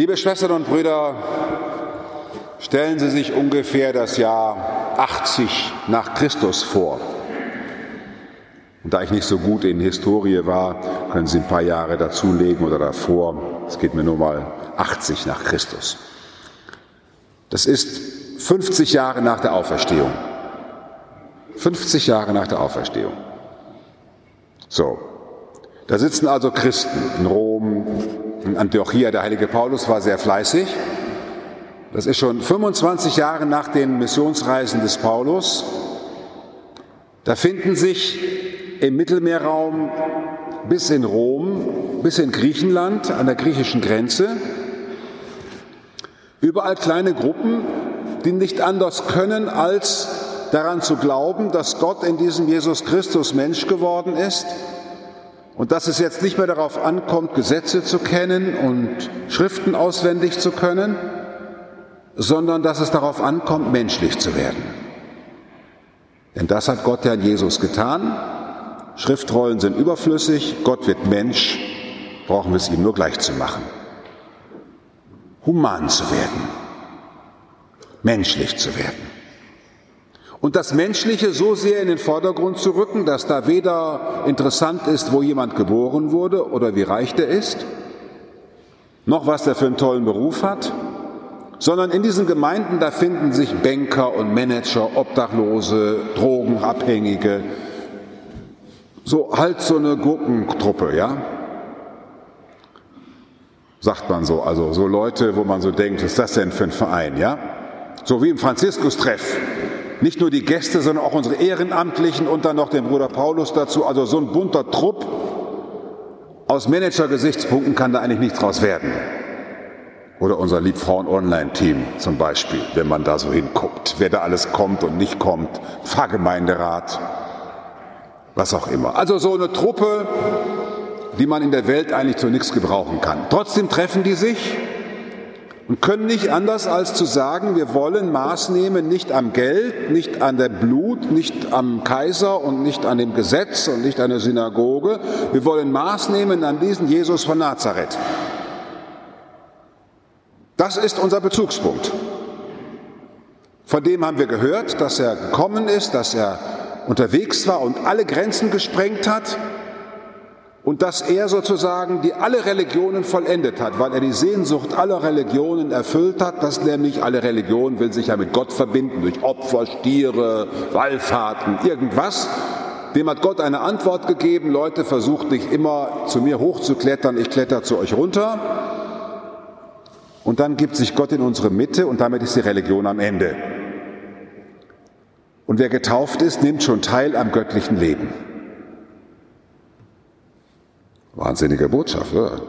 Liebe Schwestern und Brüder, stellen Sie sich ungefähr das Jahr 80 nach Christus vor. Und da ich nicht so gut in Historie war, können Sie ein paar Jahre dazulegen oder davor. Es geht mir nur mal 80 nach Christus. Das ist 50 Jahre nach der Auferstehung. 50 Jahre nach der Auferstehung. So, da sitzen also Christen in Rom, in Antiochia. Der heilige Paulus war sehr fleißig. Das ist schon 25 Jahre nach den Missionsreisen des Paulus. Da finden sich im Mittelmeerraum bis in Rom, bis in Griechenland, an der griechischen Grenze, überall kleine Gruppen, die nicht anders können, als daran zu glauben, dass Gott in diesem Jesus Christus Mensch geworden ist und dass es jetzt nicht mehr darauf ankommt, Gesetze zu kennen und Schriften auswendig zu können, sondern dass es darauf ankommt, menschlich zu werden. Denn das hat Gott ja in Jesus getan. Schriftrollen sind überflüssig, Gott wird Mensch, brauchen wir es ihm nur gleich zu machen. Human zu werden, menschlich zu werden. Und das Menschliche so sehr in den Vordergrund zu rücken, dass da weder interessant ist, wo jemand geboren wurde oder wie reich der ist, noch was der für einen tollen Beruf hat, sondern in diesen Gemeinden, da finden sich Banker und Manager, Obdachlose, Drogenabhängige, so halt so eine Gurkentruppe, ja? Sagt man so, also so Leute, wo man so denkt, was ist das denn für ein Verein, ja? So wie im Franziskus-Treff. Nicht nur die Gäste, sondern auch unsere Ehrenamtlichen und dann noch den Bruder Paulus dazu. Also so ein bunter Trupp. Aus Manager-Gesichtspunkten kann da eigentlich nichts draus werden. Oder unser Liebfrauen-Online-Team zum Beispiel, wenn man da so hinguckt, wer da alles kommt und nicht kommt, Pfarrgemeinderat, was auch immer. Also so eine Truppe, die man in der Welt eigentlich zu nichts gebrauchen kann. Trotzdem treffen die sich und können nicht anders als zu sagen, wir wollen Maß nehmen nicht am Geld, nicht an der Blut, nicht am Kaiser und nicht an dem Gesetz und nicht an der Synagoge. Wir wollen Maß nehmen an diesen Jesus von Nazareth. Das ist unser Bezugspunkt. Von dem haben wir gehört, dass er gekommen ist, dass er unterwegs war und alle Grenzen gesprengt hat und dass er sozusagen die alle Religionen vollendet hat, weil er die Sehnsucht aller Religionen erfüllt hat, dass nämlich alle Religionen will sich ja mit Gott verbinden durch Opfer, Stiere, Wallfahrten, irgendwas. Dem hat Gott eine Antwort gegeben, Leute, versucht nicht immer zu mir hochzuklettern, ich kletter zu euch runter, und dann gibt sich Gott in unsere Mitte und damit ist die Religion am Ende. Und wer getauft ist, nimmt schon teil am göttlichen Leben. Wahnsinnige Botschaft, oder?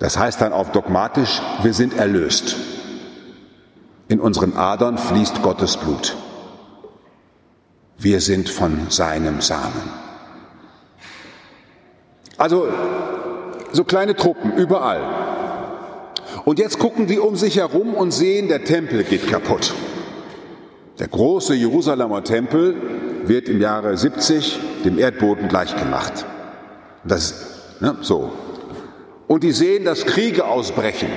Das heißt dann auch dogmatisch, wir sind erlöst. In unseren Adern fließt Gottes Blut. Wir sind von seinem Samen. Also so kleine Truppen überall. Und jetzt gucken die um sich herum und sehen, der Tempel geht kaputt. Der große Jerusalemer Tempel wird im Jahre 70 dem Erdboden gleichgemacht. Das, ne, so. Und die sehen, dass Kriege ausbrechen.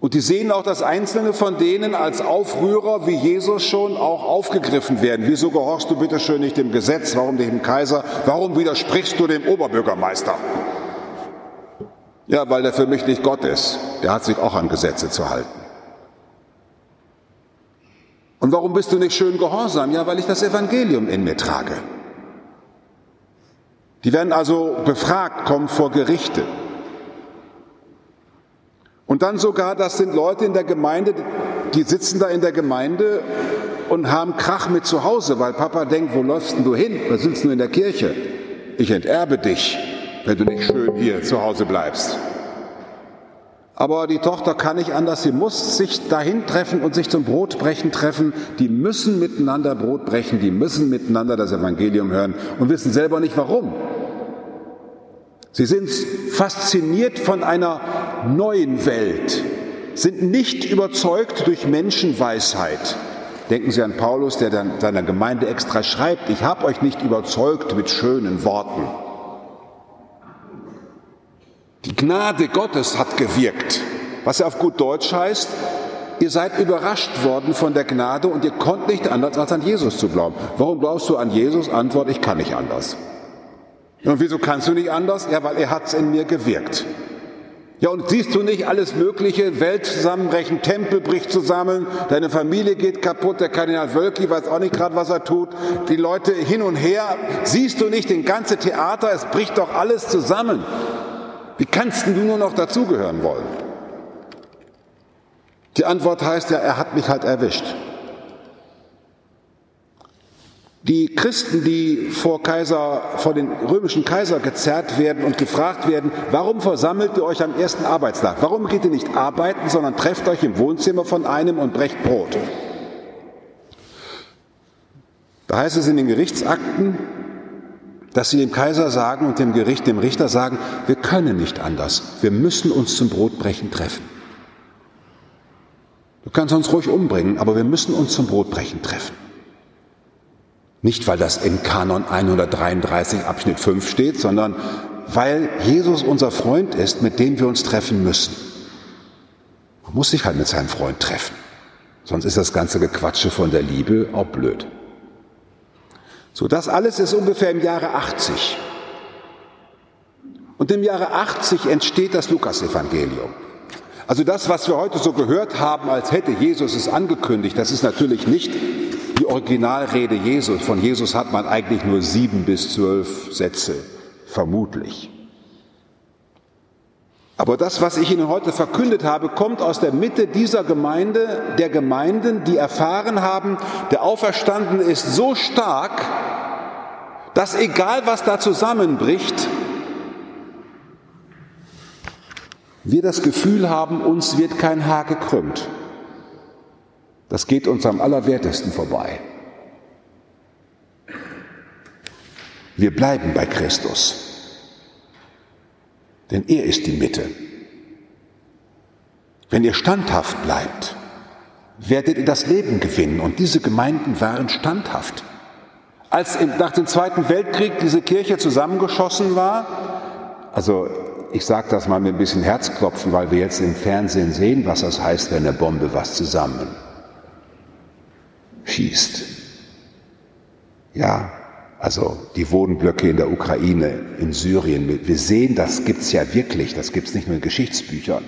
Und die sehen auch, dass einzelne von denen als Aufrührer wie Jesus schon auch aufgegriffen werden. Wieso gehorchst du bitte schön nicht dem Gesetz? Warum dem Kaiser? Warum widersprichst du dem Oberbürgermeister? Ja, weil der für mich nicht Gott ist. Der hat sich auch an Gesetze zu halten. Und warum bist du nicht schön gehorsam? Ja, weil ich das Evangelium in mir trage. Die werden also befragt, kommen vor Gerichte. Und dann sogar, das sind Leute in der Gemeinde, die sitzen da in der Gemeinde und haben Krach mit zu Hause, weil Papa denkt, wo läufst denn du hin? Was sitzt du in der Kirche? Ich enterbe dich wenn du nicht schön hier zu Hause bleibst. Aber die Tochter kann nicht anders, sie muss sich dahin treffen und sich zum Brotbrechen treffen. Die müssen miteinander Brot brechen, die müssen miteinander das Evangelium hören und wissen selber nicht warum. Sie sind fasziniert von einer neuen Welt, sind nicht überzeugt durch Menschenweisheit. Denken Sie an Paulus, der dann seiner Gemeinde extra schreibt, ich habe euch nicht überzeugt mit schönen Worten Die Gnade Gottes hat gewirkt, was ja auf gut Deutsch heißt, ihr seid überrascht worden von der Gnade und ihr konnt nicht anders, als an Jesus zu glauben. Warum glaubst du an Jesus? Antwort, ich kann nicht anders. Und wieso kannst du nicht anders? Ja, weil er hat es in mir gewirkt. Ja, und siehst du nicht alles Mögliche, Welt zusammenbrechen, Tempel bricht zusammen, deine Familie geht kaputt, der Kardinal Wölki weiß auch nicht gerade, was er tut, die Leute hin und her, siehst du nicht den ganze Theater, es bricht doch alles zusammen. Wie kannst du nur noch dazugehören wollen? Die Antwort heißt ja, er hat mich halt erwischt. Die Christen, die vor Kaiser, vor den römischen Kaiser gezerrt werden und gefragt werden, warum versammelt ihr euch am ersten Arbeitstag? Warum geht ihr nicht arbeiten, sondern trefft euch im Wohnzimmer von einem und brecht Brot? Da heißt es in den Gerichtsakten, dass sie dem Kaiser sagen und dem Gericht, dem Richter sagen, wir können nicht anders. Wir müssen uns zum Brotbrechen treffen. Du kannst uns ruhig umbringen, aber wir müssen uns zum Brotbrechen treffen. Nicht, weil das in Kanon 133 Abschnitt 5 steht, sondern weil Jesus unser Freund ist, mit dem wir uns treffen müssen. Man muss sich halt mit seinem Freund treffen. Sonst ist das ganze Gequatsche von der Liebe auch blöd. So, das alles ist ungefähr im Jahre 80. Und im Jahre 80 entsteht das Lukasevangelium. Also das, was wir heute so gehört haben, als hätte Jesus es angekündigt, das ist natürlich nicht die Originalrede Jesus, von Jesus hat man eigentlich nur sieben bis zwölf Sätze, vermutlich. Aber das, was ich Ihnen heute verkündet habe, kommt aus der Mitte dieser Gemeinde, der Gemeinden, die erfahren haben, der Auferstandene ist so stark, dass egal was da zusammenbricht, wir das Gefühl haben, uns wird kein Haar gekrümmt. Das geht uns am allerwertesten vorbei. Wir bleiben bei Christus, denn er ist die Mitte. Wenn ihr standhaft bleibt, werdet ihr das Leben gewinnen. Und diese Gemeinden waren standhaft. Als nach dem Zweiten Weltkrieg diese Kirche zusammengeschossen war, also ich sage das mal mit ein bisschen Herzklopfen, weil wir jetzt im Fernsehen sehen, was das heißt, wenn eine Bombe was zusammen schießt. Ja, also die Wohnblöcke in der Ukraine, in Syrien, wir sehen, das gibt's ja wirklich, das gibt's nicht nur in Geschichtsbüchern.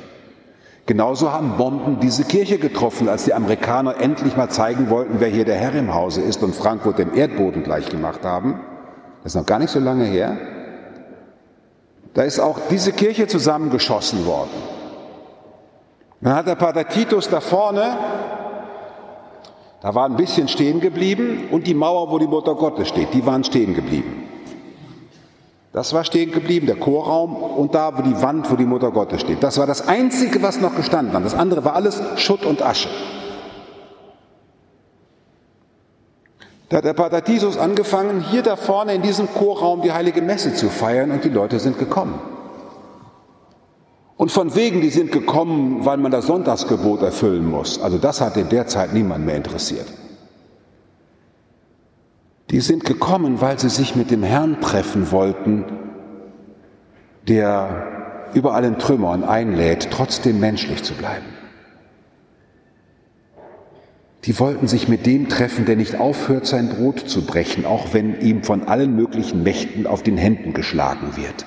Genauso haben Bomben diese Kirche getroffen, als die Amerikaner endlich mal zeigen wollten, wer hier der Herr im Hause ist und Frankfurt dem Erdboden gleich gemacht haben. Das ist noch gar nicht so lange her. Da ist auch diese Kirche zusammengeschossen worden. Dann hat der Pater Titus da vorne da war ein bisschen stehen geblieben und die Mauer, wo die Mutter Gottes steht, die waren stehen geblieben. Das war stehen geblieben, der Chorraum und da, wo die Wand, wo die Mutter Gottes steht. Das war das Einzige, was noch gestanden hat. Das andere war alles Schutt und Asche. Da hat der Pater Tisus angefangen, hier da vorne in diesem Chorraum die heilige Messe zu feiern und die Leute sind gekommen. Und von wegen, die sind gekommen, weil man das Sonntagsgebot erfüllen muss. Also das hat in der Zeit niemand mehr interessiert. Die sind gekommen, weil sie sich mit dem Herrn treffen wollten, der über allen Trümmern einlädt, trotzdem menschlich zu bleiben. Die wollten sich mit dem treffen, der nicht aufhört, sein Brot zu brechen, auch wenn ihm von allen möglichen Mächten auf den Händen geschlagen wird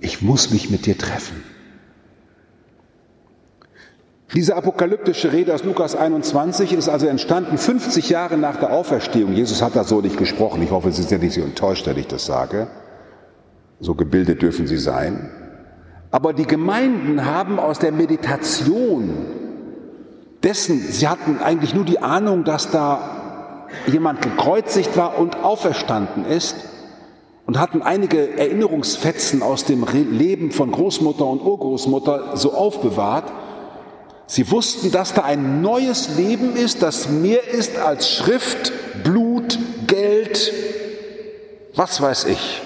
ich muss mich mit dir treffen. Diese apokalyptische Rede aus Lukas 21 ist also entstanden 50 Jahre nach der Auferstehung. Jesus hat da so nicht gesprochen. Ich hoffe, Sie sind nicht so enttäuscht, wenn ich das sage. So gebildet dürfen Sie sein. Aber die Gemeinden haben aus der Meditation dessen, sie hatten eigentlich nur die Ahnung, dass da jemand gekreuzigt war und auferstanden ist, und hatten einige Erinnerungsfetzen aus dem Leben von Großmutter und Urgroßmutter so aufbewahrt. Sie wussten, dass da ein neues Leben ist, das mehr ist als Schrift, Blut, Geld, was weiß ich,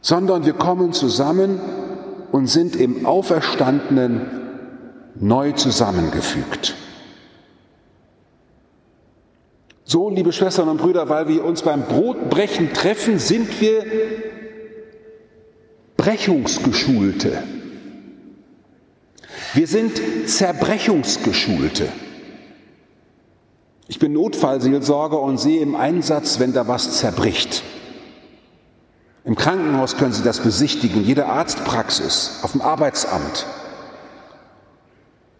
sondern wir kommen zusammen und sind im Auferstandenen neu zusammengefügt. So, liebe Schwestern und Brüder, weil wir uns beim Brotbrechen treffen, sind wir Zerbrechungsgeschulte. Wir sind Zerbrechungsgeschulte. Ich bin Notfallseelsorger und sehe im Einsatz, wenn da was zerbricht. Im Krankenhaus können Sie das besichtigen, jede Arztpraxis, auf dem Arbeitsamt.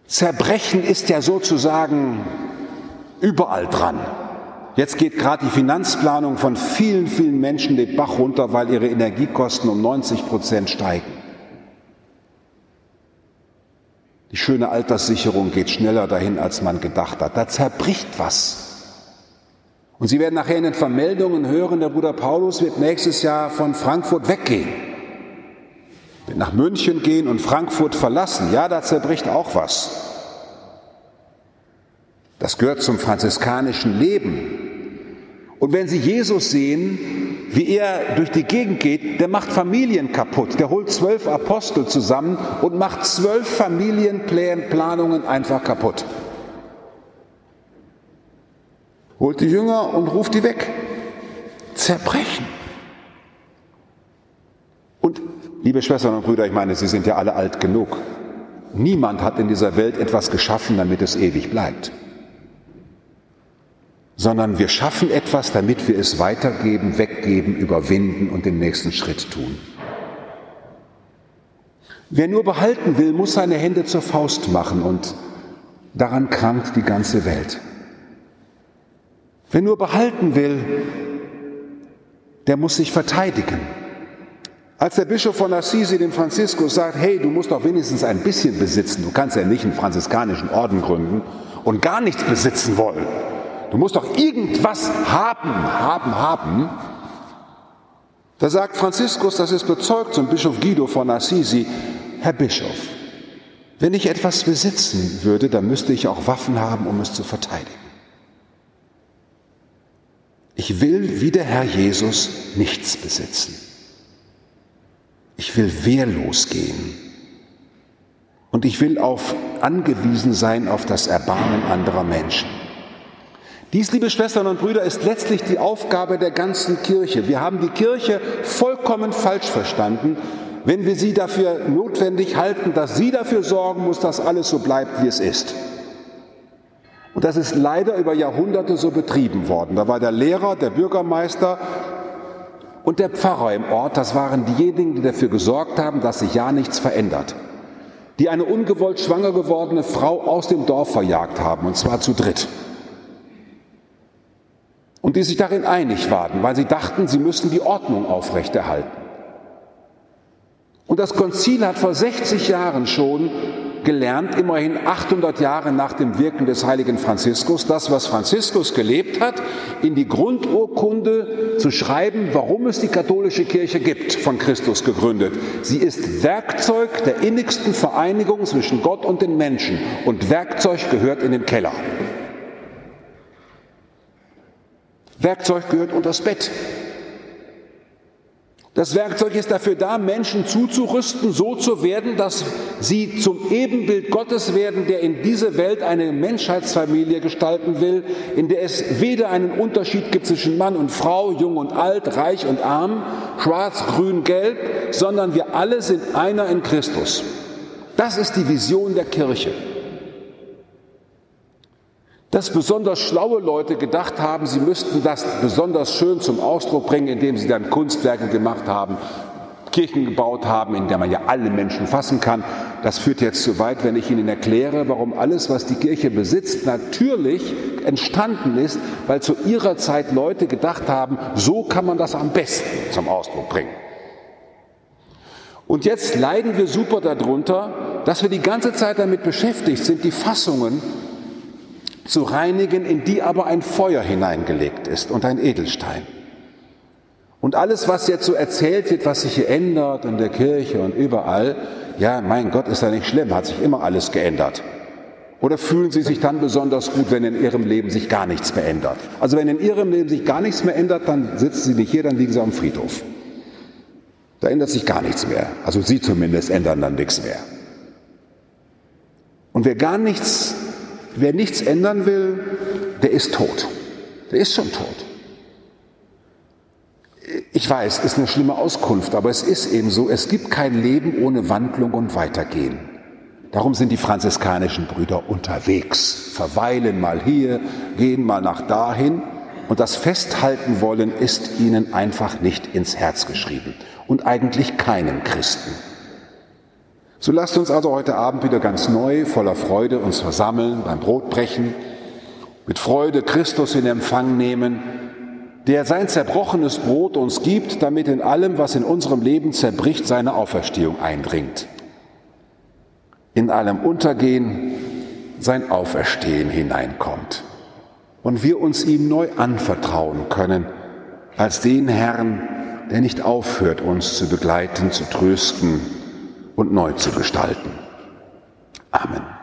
Zerbrechen ist ja sozusagen überall dran. Jetzt geht gerade die Finanzplanung von vielen, vielen Menschen den Bach runter, weil ihre Energiekosten um 90 Prozent steigen. Die schöne Alterssicherung geht schneller dahin, als man gedacht hat. Da zerbricht was. Und Sie werden nachher in den Vermeldungen hören, der Bruder Paulus wird nächstes Jahr von Frankfurt weggehen. Wird nach München gehen und Frankfurt verlassen. Ja, da zerbricht auch was. Das gehört zum franziskanischen Leben. Und wenn Sie Jesus sehen, wie er durch die Gegend geht, der macht Familien kaputt. Der holt zwölf Apostel zusammen und macht zwölf Familienplanungen einfach kaputt. Holt die Jünger und ruft die weg. Zerbrechen. Und liebe Schwestern und Brüder, ich meine, Sie sind ja alle alt genug. Niemand hat in dieser Welt etwas geschaffen, damit es ewig bleibt sondern wir schaffen etwas, damit wir es weitergeben, weggeben, überwinden und den nächsten Schritt tun. Wer nur behalten will, muss seine Hände zur Faust machen und daran krankt die ganze Welt. Wer nur behalten will, der muss sich verteidigen. Als der Bischof von Assisi dem Franziskus sagt, hey, du musst doch wenigstens ein bisschen besitzen, du kannst ja nicht einen franziskanischen Orden gründen und gar nichts besitzen wollen, Du musst doch irgendwas haben, haben, haben. Da sagt Franziskus, das ist bezeugt zum Bischof Guido von Assisi, Herr Bischof, wenn ich etwas besitzen würde, dann müsste ich auch Waffen haben, um es zu verteidigen. Ich will wie der Herr Jesus nichts besitzen. Ich will wehrlos gehen. Und ich will auf, angewiesen sein auf das Erbarmen anderer Menschen. Dies, liebe Schwestern und Brüder, ist letztlich die Aufgabe der ganzen Kirche. Wir haben die Kirche vollkommen falsch verstanden, wenn wir sie dafür notwendig halten, dass sie dafür sorgen muss, dass alles so bleibt, wie es ist. Und das ist leider über Jahrhunderte so betrieben worden. Da war der Lehrer, der Bürgermeister und der Pfarrer im Ort, das waren diejenigen, die dafür gesorgt haben, dass sich ja nichts verändert. Die eine ungewollt schwanger gewordene Frau aus dem Dorf verjagt haben, und zwar zu dritt und die sich darin einig waren, weil sie dachten, sie müssten die Ordnung aufrechterhalten. Und das Konzil hat vor 60 Jahren schon gelernt, immerhin 800 Jahre nach dem Wirken des heiligen Franziskus, das, was Franziskus gelebt hat, in die Grundurkunde zu schreiben, warum es die katholische Kirche gibt, von Christus gegründet. Sie ist Werkzeug der innigsten Vereinigung zwischen Gott und den Menschen und Werkzeug gehört in den Keller. Werkzeug gehört unter das Bett. Das Werkzeug ist dafür da, Menschen zuzurüsten, so zu werden, dass sie zum Ebenbild Gottes werden, der in diese Welt eine Menschheitsfamilie gestalten will, in der es weder einen Unterschied gibt zwischen Mann und Frau, jung und alt, reich und arm, schwarz, grün, gelb, sondern wir alle sind einer in Christus. Das ist die Vision der Kirche dass besonders schlaue Leute gedacht haben, sie müssten das besonders schön zum Ausdruck bringen, indem sie dann Kunstwerke gemacht haben, Kirchen gebaut haben, in der man ja alle Menschen fassen kann. Das führt jetzt zu weit, wenn ich Ihnen erkläre, warum alles, was die Kirche besitzt, natürlich entstanden ist, weil zu ihrer Zeit Leute gedacht haben, so kann man das am besten zum Ausdruck bringen. Und jetzt leiden wir super darunter, dass wir die ganze Zeit damit beschäftigt sind, die Fassungen zu reinigen, in die aber ein Feuer hineingelegt ist und ein Edelstein. Und alles, was jetzt so erzählt wird, was sich hier ändert in der Kirche und überall, ja, mein Gott, ist ja nicht schlimm, hat sich immer alles geändert. Oder fühlen Sie sich dann besonders gut, wenn in Ihrem Leben sich gar nichts mehr ändert? Also wenn in Ihrem Leben sich gar nichts mehr ändert, dann sitzen Sie nicht hier, dann liegen Sie am Friedhof. Da ändert sich gar nichts mehr. Also Sie zumindest ändern dann nichts mehr. Und wer gar nichts Wer nichts ändern will, der ist tot. Der ist schon tot. Ich weiß, ist eine schlimme Auskunft, aber es ist eben so, es gibt kein Leben ohne Wandlung und Weitergehen. Darum sind die franziskanischen Brüder unterwegs, verweilen mal hier, gehen mal nach dahin und das Festhalten wollen ist ihnen einfach nicht ins Herz geschrieben und eigentlich keinem Christen. So lasst uns also heute Abend wieder ganz neu, voller Freude uns versammeln, beim Brotbrechen, mit Freude Christus in Empfang nehmen, der sein zerbrochenes Brot uns gibt, damit in allem, was in unserem Leben zerbricht, seine Auferstehung eindringt. In allem Untergehen sein Auferstehen hineinkommt und wir uns ihm neu anvertrauen können als den Herrn, der nicht aufhört, uns zu begleiten, zu trösten und neu zu gestalten. Amen.